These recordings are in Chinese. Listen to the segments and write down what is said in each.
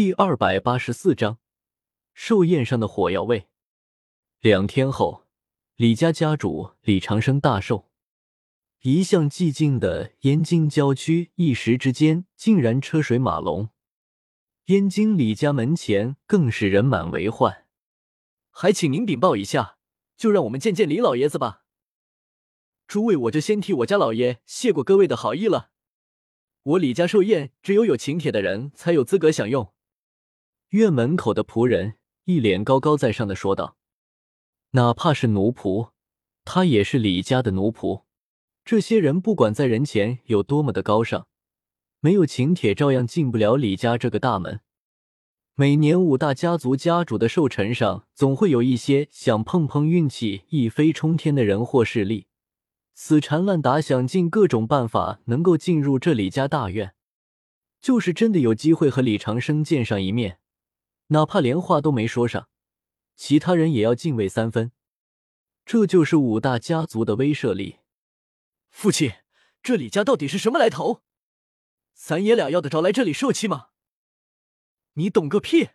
第二百八十四章，寿宴上的火药味。两天后，李家家主李长生大寿。一向寂静的燕京郊区，一时之间竟然车水马龙。燕京李家门前更是人满为患。还请您禀报一下，就让我们见见李老爷子吧。诸位，我就先替我家老爷谢过各位的好意了。我李家寿宴，只有有请帖的人才有资格享用。院门口的仆人一脸高高在上的说道：“哪怕是奴仆，他也是李家的奴仆。这些人不管在人前有多么的高尚，没有请帖照样进不了李家这个大门。每年五大家族家主的寿辰上，总会有一些想碰碰运气、一飞冲天的人或势力，死缠烂打，想尽各种办法能够进入这李家大院。就是真的有机会和李长生见上一面。”哪怕连话都没说上，其他人也要敬畏三分。这就是五大家族的威慑力。父亲，这李家到底是什么来头？咱爷俩要得着来这里受气吗？你懂个屁！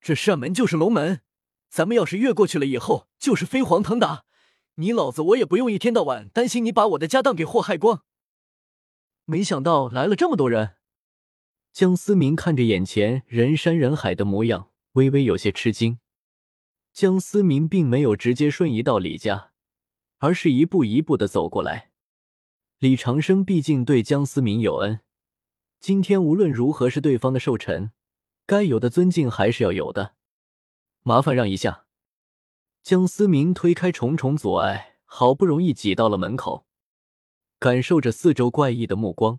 这扇门就是龙门，咱们要是越过去了，以后就是飞黄腾达。你老子我也不用一天到晚担心你把我的家当给祸害光。没想到来了这么多人。江思明看着眼前人山人海的模样，微微有些吃惊。江思明并没有直接瞬移到李家，而是一步一步的走过来。李长生毕竟对江思明有恩，今天无论如何是对方的寿辰，该有的尊敬还是要有的。麻烦让一下。江思明推开重重阻碍，好不容易挤到了门口，感受着四周怪异的目光，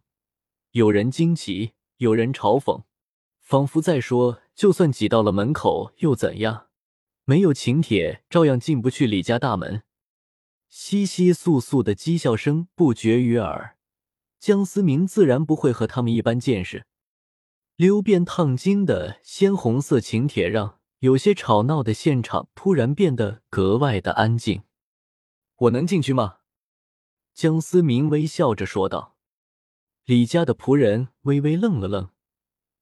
有人惊奇。有人嘲讽，仿佛在说：“就算挤到了门口又怎样？没有请帖，照样进不去李家大门。”窸窸窣窣的讥笑声不绝于耳。江思明自然不会和他们一般见识。溜变烫金的鲜红色请帖让有些吵闹的现场突然变得格外的安静。我能进去吗？江思明微笑着说道。李家的仆人微微愣了愣，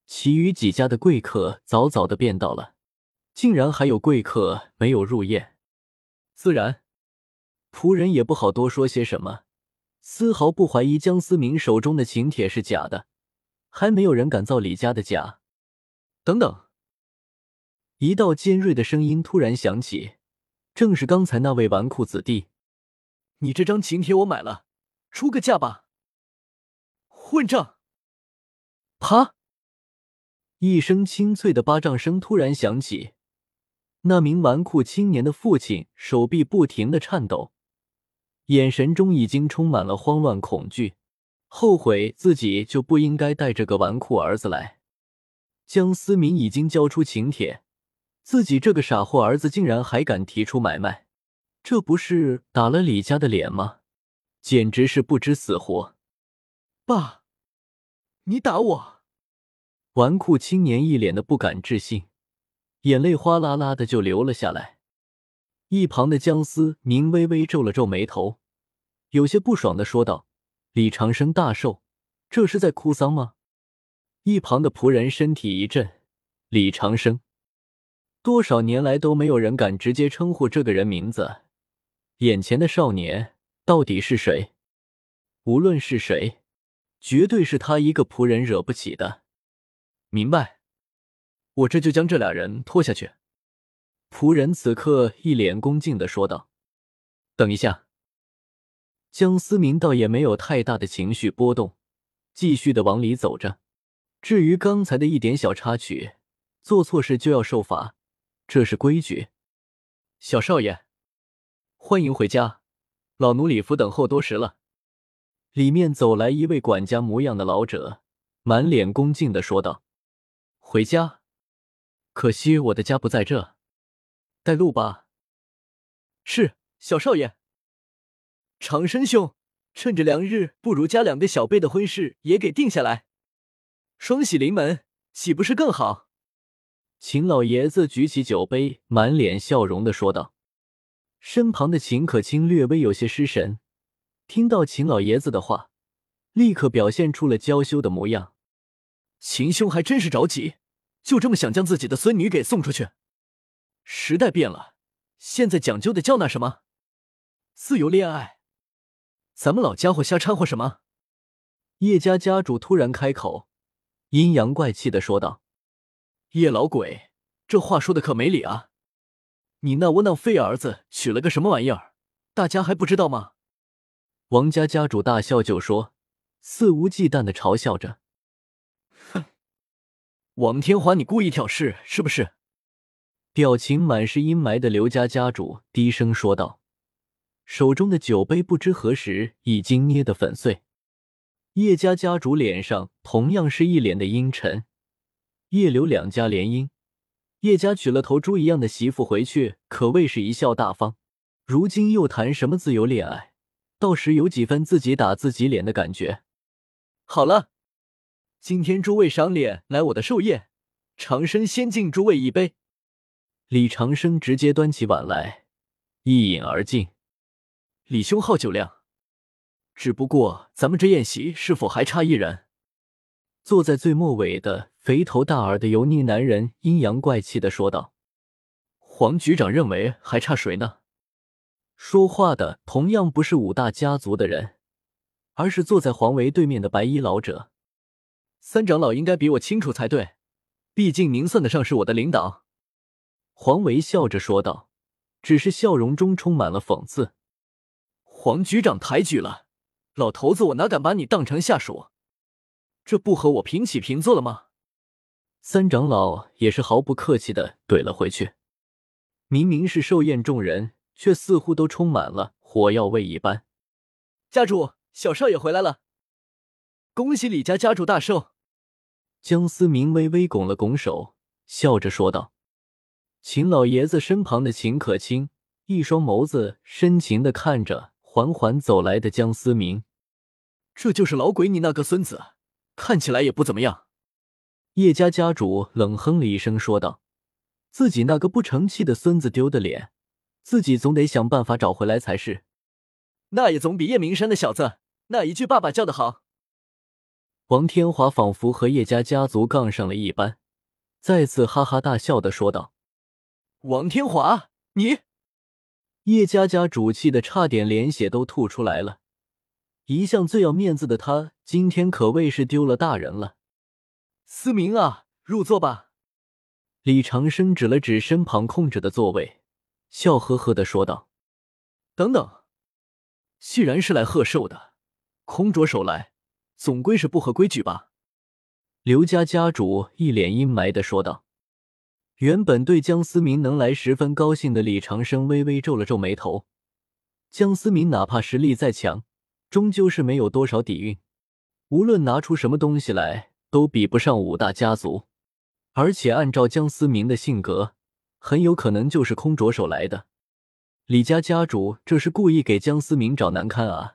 其余几家的贵客早早的便到了，竟然还有贵客没有入宴。自然，仆人也不好多说些什么，丝毫不怀疑江思明手中的请帖是假的，还没有人敢造李家的假。等等，一道尖锐的声音突然响起，正是刚才那位纨绔子弟：“你这张请帖我买了，出个价吧。”混账！啪！一声清脆的巴掌声突然响起，那名纨绔青年的父亲手臂不停的颤抖，眼神中已经充满了慌乱恐惧，后悔自己就不应该带这个纨绔儿子来。江思明已经交出请帖，自己这个傻货儿子竟然还敢提出买卖，这不是打了李家的脸吗？简直是不知死活！爸，你打我！纨绔青年一脸的不敢置信，眼泪哗啦啦的就流了下来。一旁的江思明微微皱了皱眉头，有些不爽的说道：“李长生大寿，这是在哭丧吗？”一旁的仆人身体一震：“李长生，多少年来都没有人敢直接称呼这个人名字，眼前的少年到底是谁？无论是谁。”绝对是他一个仆人惹不起的，明白？我这就将这俩人拖下去。仆人此刻一脸恭敬的说道：“等一下。”江思明倒也没有太大的情绪波动，继续的往里走着。至于刚才的一点小插曲，做错事就要受罚，这是规矩。小少爷，欢迎回家，老奴礼服等候多时了。里面走来一位管家模样的老者，满脸恭敬的说道：“回家，可惜我的家不在这，带路吧。”是小少爷。长生兄，趁着良日，不如将两个小辈的婚事也给定下来，双喜临门，岂不是更好？秦老爷子举起酒杯，满脸笑容的说道。身旁的秦可卿略微有些失神。听到秦老爷子的话，立刻表现出了娇羞的模样。秦兄还真是着急，就这么想将自己的孙女给送出去？时代变了，现在讲究的叫那什么？自由恋爱。咱们老家伙瞎掺和什么？叶家家主突然开口，阴阳怪气的说道：“叶老鬼，这话说的可没理啊！你那窝囊废儿子娶了个什么玩意儿？大家还不知道吗？”王家家主大笑就说，肆无忌惮的嘲笑着：“哼，王天华，你故意挑事是不是？”表情满是阴霾的刘家家主低声说道。手中的酒杯不知何时已经捏得粉碎，叶家家主脸上同样是一脸的阴沉。叶刘两家联姻，叶家娶了头猪一样的媳妇回去，可谓是一笑大方。如今又谈什么自由恋爱，倒时有几分自己打自己脸的感觉。好了，今天诸位赏脸来我的寿宴，长生先敬诸位一杯。李长生直接端起碗来，一饮而尽。李兄好酒量，只不过咱们这宴席是否还差一人？坐在最末尾的肥头大耳的油腻男人阴阳怪气的说道：“黄局长认为还差谁呢？”说话的同样不是五大家族的人，而是坐在黄维对面的白衣老者。三长老应该比我清楚才对，毕竟您算得上是我的领导。”黄维笑着说道，只是笑容中充满了讽刺。黄局长抬举了，老头子，我哪敢把你当成下属？这不和我平起平坐了吗？三长老也是毫不客气的怼了回去。明明是寿宴，众人却似乎都充满了火药味一般。家主，小少爷回来了，恭喜李家家主大寿！江思明微微拱了拱手，笑着说道。秦老爷子身旁的秦可卿，一双眸子深情的看着。缓缓走来的江思明，这就是老鬼你那个孙子，看起来也不怎么样。叶家家主冷哼了一声，说道：“自己那个不成器的孙子丢的脸，自己总得想办法找回来才是。那也总比叶明山的小子那一句爸爸叫的好。”王天华仿佛和叶家家族杠上了一般，再次哈哈大笑的说道：“王天华，你。”叶家家主气的差点连血都吐出来了，一向最要面子的他，今天可谓是丢了大人了。思明啊，入座吧。李长生指了指身旁空着的座位，笑呵呵的说道：“等等，既然是来贺寿的，空着手来，总归是不合规矩吧？”刘家家主一脸阴霾的说道。原本对江思明能来十分高兴的李长生微微皱了皱眉头。江思明哪怕实力再强，终究是没有多少底蕴，无论拿出什么东西来，都比不上五大家族。而且按照江思明的性格，很有可能就是空着手来的。李家家主这是故意给江思明找难堪啊！